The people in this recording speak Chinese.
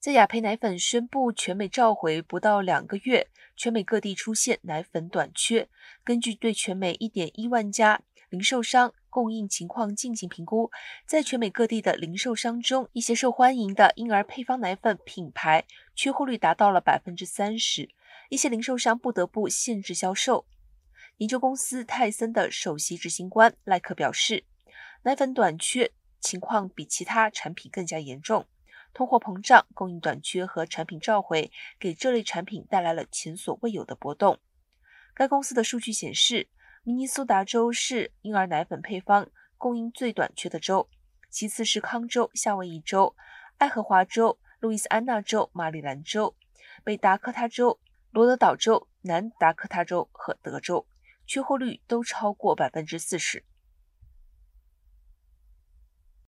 在雅培奶粉宣布全美召回不到两个月，全美各地出现奶粉短缺。根据对全美一点一万家零售商供应情况进行评估，在全美各地的零售商中，一些受欢迎的婴儿配方奶粉品牌缺货率达到了百分之三十，一些零售商不得不限制销售。研究公司泰森的首席执行官赖克表示，奶粉短缺情况比其他产品更加严重。通货膨胀、供应短缺和产品召回给这类产品带来了前所未有的波动。该公司的数据显示，明尼苏达州是婴儿奶粉配方供应最短缺的州，其次是康州、夏威夷州、爱荷华州、路易斯安那州、马里兰州、北达科他州、罗德岛州、南达科他州和德州，缺货率都超过百分之四十。